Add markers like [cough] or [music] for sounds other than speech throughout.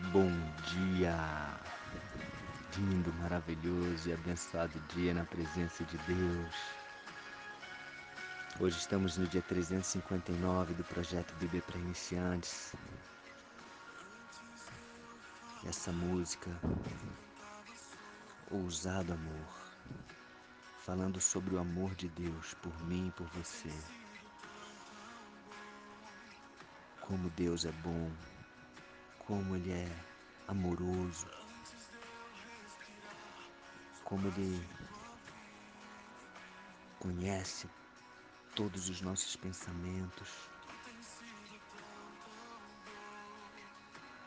Bom dia, lindo, maravilhoso e abençoado dia na presença de Deus. Hoje estamos no dia 359 do projeto Bíblia para Iniciantes. Essa música, Ousado Amor, falando sobre o amor de Deus por mim e por você. Como Deus é bom, como Ele é amoroso, como Ele conhece todos os nossos pensamentos,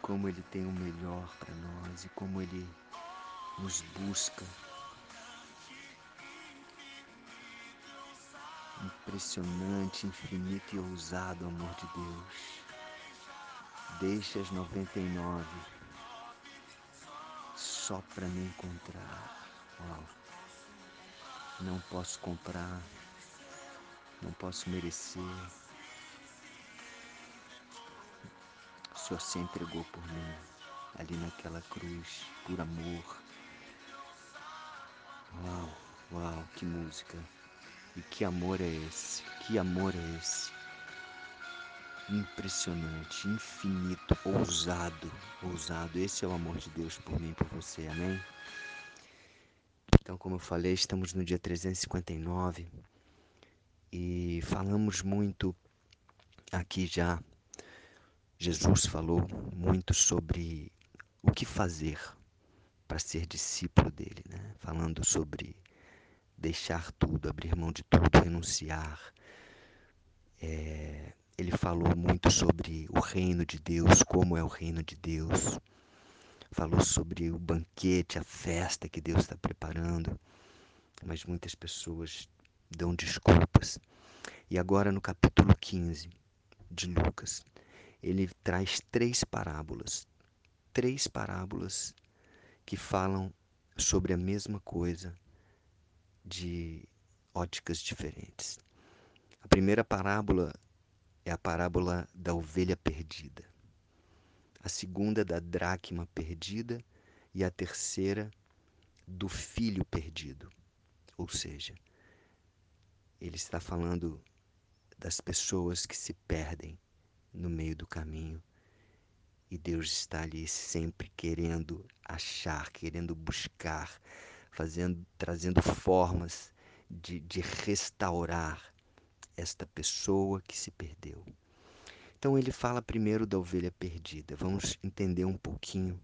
como Ele tem o melhor para nós e como Ele nos busca. Impressionante, infinito e ousado amor de Deus deixe as 99 só para me encontrar. Não posso comprar, não posso merecer. O Senhor se entregou por mim, ali naquela cruz, por amor. Uau, uau, que música. E que amor é esse? Que amor é esse? Impressionante, infinito, ousado, ousado. Esse é o amor de Deus por mim e por você, amém? Então, como eu falei, estamos no dia 359 e falamos muito aqui já. Jesus falou muito sobre o que fazer para ser discípulo dele, né? Falando sobre deixar tudo, abrir mão de tudo, renunciar. É, ele falou muito sobre o reino de Deus, como é o reino de Deus. Falou sobre o banquete, a festa que Deus está preparando. Mas muitas pessoas dão desculpas. E agora no capítulo 15 de Lucas, ele traz três parábolas. Três parábolas que falam sobre a mesma coisa de óticas diferentes. A primeira parábola é a parábola da ovelha perdida. A segunda da dracma perdida e a terceira do filho perdido. Ou seja, ele está falando das pessoas que se perdem no meio do caminho e Deus está ali sempre querendo achar, querendo buscar, fazendo, trazendo formas de, de restaurar esta pessoa que se perdeu. Então ele fala primeiro da ovelha perdida. Vamos entender um pouquinho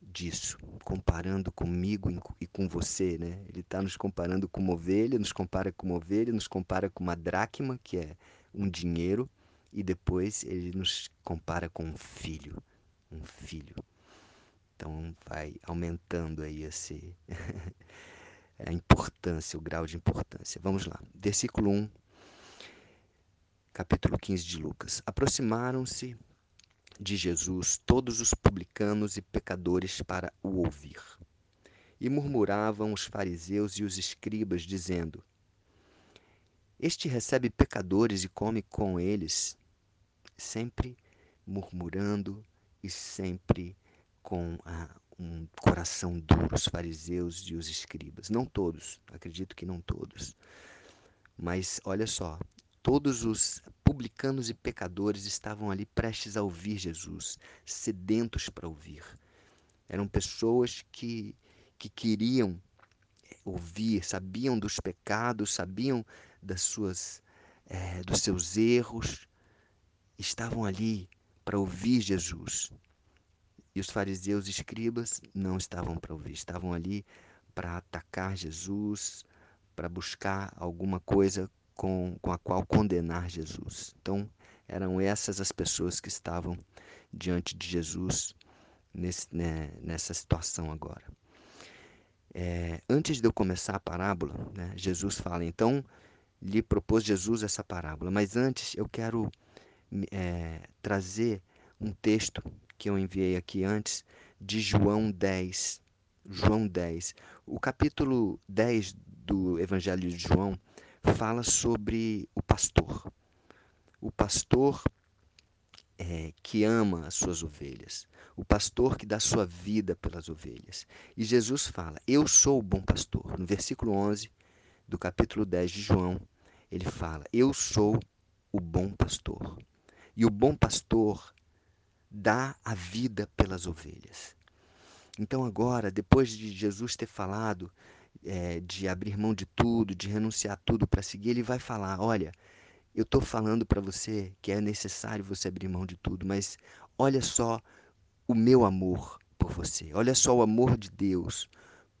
disso, comparando comigo e com você, né? Ele está nos comparando com uma ovelha, nos compara com uma ovelha, nos compara com uma dracma, que é um dinheiro, e depois ele nos compara com um filho, um filho. Então vai aumentando aí esse [laughs] a importância, o grau de importância. Vamos lá. Versículo 1 capítulo 15 de Lucas. Aproximaram-se de Jesus todos os publicanos e pecadores para o ouvir. E murmuravam os fariseus e os escribas, dizendo: Este recebe pecadores e come com eles, sempre murmurando e sempre com ah, um coração duro, os fariseus e os escribas. Não todos, acredito que não todos. Mas olha só, Todos os publicanos e pecadores estavam ali prestes a ouvir Jesus, sedentos para ouvir. Eram pessoas que, que queriam ouvir, sabiam dos pecados, sabiam das suas, é, dos seus erros, estavam ali para ouvir Jesus. E os fariseus e escribas não estavam para ouvir, estavam ali para atacar Jesus, para buscar alguma coisa com, com a qual condenar Jesus. Então, eram essas as pessoas que estavam diante de Jesus nesse, né, nessa situação agora. É, antes de eu começar a parábola, né, Jesus fala, então lhe propôs Jesus essa parábola, mas antes eu quero é, trazer um texto que eu enviei aqui antes, de João 10. João 10. O capítulo 10 do Evangelho de João fala sobre o pastor. O pastor é, que ama as suas ovelhas. o pastor que dá sua vida pelas ovelhas. E Jesus fala: Eu sou o bom pastor. No versículo 11 do capítulo 10 de João, ele fala: Eu sou o bom pastor. E o bom pastor dá a vida pelas ovelhas. Então, agora, depois de Jesus ter falado é, de abrir mão de tudo, de renunciar tudo para seguir, ele vai falar: Olha, eu estou falando para você que é necessário você abrir mão de tudo, mas olha só o meu amor por você, olha só o amor de Deus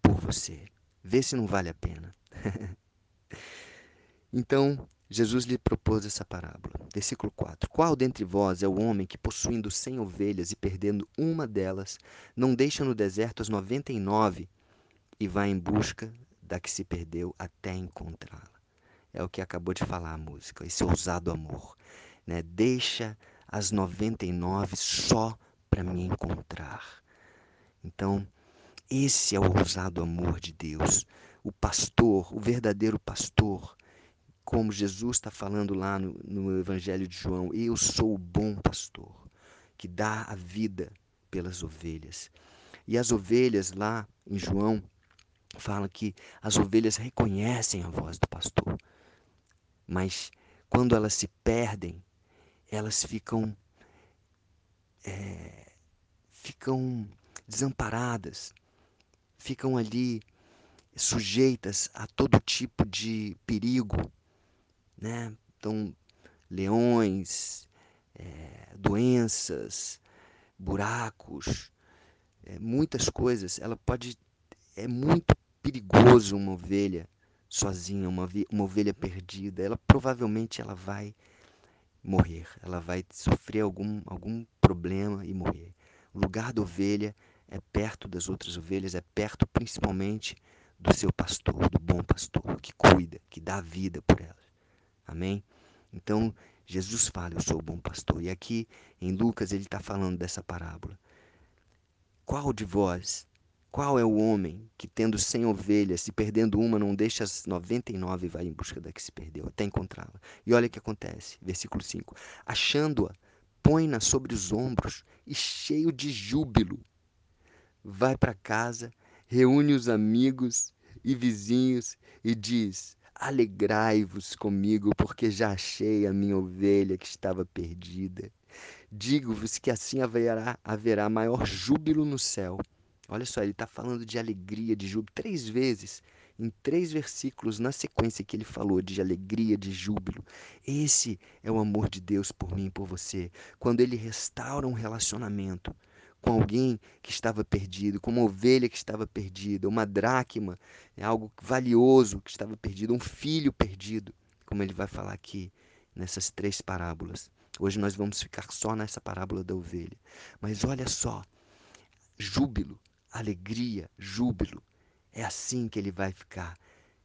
por você. Vê se não vale a pena. [laughs] então, Jesus lhe propôs essa parábola. Versículo 4: Qual dentre vós é o homem que, possuindo cem ovelhas e perdendo uma delas, não deixa no deserto as noventa e nove e vai em busca da que se perdeu até encontrá-la? É o que acabou de falar a música, esse ousado amor. Né? Deixa as noventa e nove só para me encontrar. Então, esse é o ousado amor de Deus. O pastor, o verdadeiro pastor, como Jesus está falando lá no, no Evangelho de João, eu sou o bom pastor, que dá a vida pelas ovelhas. E as ovelhas lá em João falam que as ovelhas reconhecem a voz do pastor, mas quando elas se perdem, elas ficam é, ficam desamparadas, ficam ali sujeitas a todo tipo de perigo, né? Então, leões, é, doenças, buracos, é, muitas coisas. Ela pode. É muito perigoso uma ovelha sozinha, uma, uma ovelha perdida. Ela provavelmente ela vai morrer. Ela vai sofrer algum, algum problema e morrer. O lugar da ovelha é perto das outras ovelhas, é perto principalmente do seu pastor, do bom pastor, que cuida, que dá vida por elas. Amém? Então, Jesus fala, eu sou o bom pastor. E aqui, em Lucas, ele está falando dessa parábola. Qual de vós, qual é o homem que, tendo cem ovelhas e perdendo uma, não deixa as noventa e nove e vai em busca da que se perdeu, até encontrá-la? E olha o que acontece, versículo 5. Achando-a, põe-na sobre os ombros e, cheio de júbilo, vai para casa, reúne os amigos e vizinhos e diz: Alegrai-vos comigo, porque já achei a minha ovelha que estava perdida. Digo-vos que assim haverá, haverá maior júbilo no céu. Olha só, ele está falando de alegria, de júbilo, três vezes, em três versículos na sequência que ele falou de alegria, de júbilo. Esse é o amor de Deus por mim e por você. Quando ele restaura um relacionamento, com alguém que estava perdido, com uma ovelha que estava perdida, uma dracma, é algo valioso que estava perdido, um filho perdido, como ele vai falar aqui nessas três parábolas. Hoje nós vamos ficar só nessa parábola da ovelha. Mas olha só, júbilo, alegria, júbilo. É assim que ele vai ficar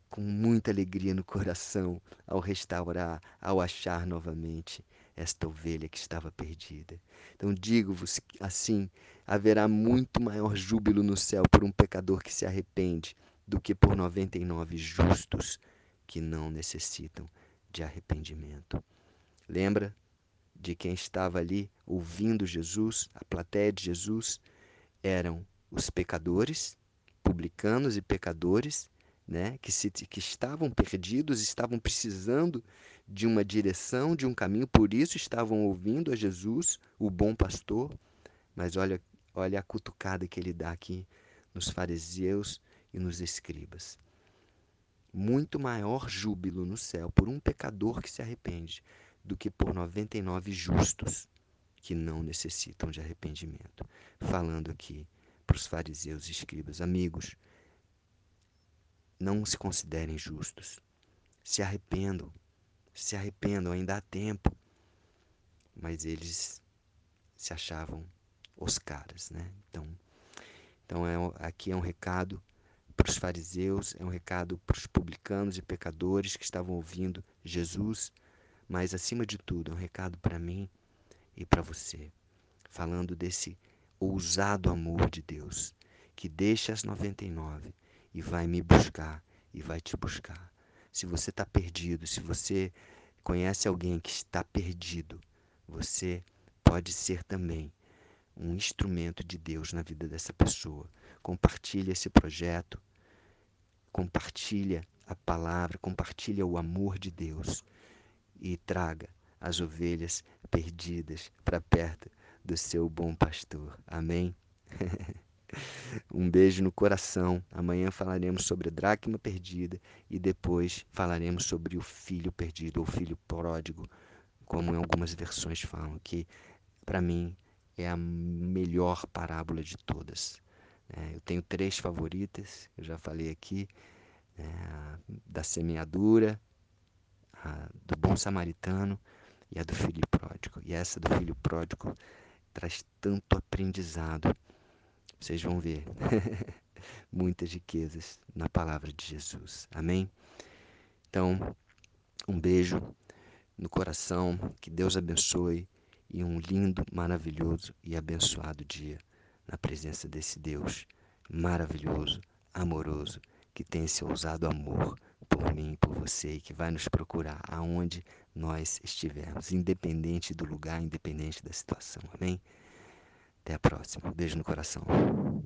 com muita alegria no coração ao restaurar, ao achar novamente esta ovelha que estava perdida. Então digo-vos assim: haverá muito maior júbilo no céu por um pecador que se arrepende do que por noventa e nove justos que não necessitam de arrependimento. Lembra de quem estava ali ouvindo Jesus, a plateia de Jesus? Eram os pecadores, publicanos e pecadores, né, que, se, que estavam perdidos, estavam precisando de uma direção, de um caminho, por isso estavam ouvindo a Jesus, o bom pastor. Mas olha, olha a cutucada que ele dá aqui nos fariseus e nos escribas. Muito maior júbilo no céu por um pecador que se arrepende do que por 99 justos que não necessitam de arrependimento. Falando aqui para os fariseus e escribas, amigos, não se considerem justos. Se arrependam se arrependam, ainda há tempo. Mas eles se achavam os caras, né? Então, então é, aqui é um recado para os fariseus, é um recado para os publicanos e pecadores que estavam ouvindo Jesus, mas acima de tudo é um recado para mim e para você, falando desse ousado amor de Deus, que deixa as 99 e vai me buscar e vai te buscar. Se você está perdido, se você conhece alguém que está perdido, você pode ser também um instrumento de Deus na vida dessa pessoa. Compartilha esse projeto, compartilha a palavra, compartilha o amor de Deus e traga as ovelhas perdidas para perto do seu bom pastor. Amém? [laughs] um beijo no coração. Amanhã falaremos sobre a dracma perdida e depois falaremos sobre o filho perdido ou filho pródigo, como em algumas versões falam, que para mim é a melhor parábola de todas. É, eu tenho três favoritas, eu já falei aqui, é, da semeadura, a do bom samaritano e a do filho pródigo. E essa do filho pródigo traz tanto aprendizado. Vocês vão ver [laughs] muitas riquezas na palavra de Jesus. Amém? Então, um beijo no coração, que Deus abençoe e um lindo, maravilhoso e abençoado dia na presença desse Deus maravilhoso, amoroso, que tem esse ousado amor por mim e por você e que vai nos procurar aonde nós estivermos, independente do lugar, independente da situação. Amém? Até a próxima. beijo no coração.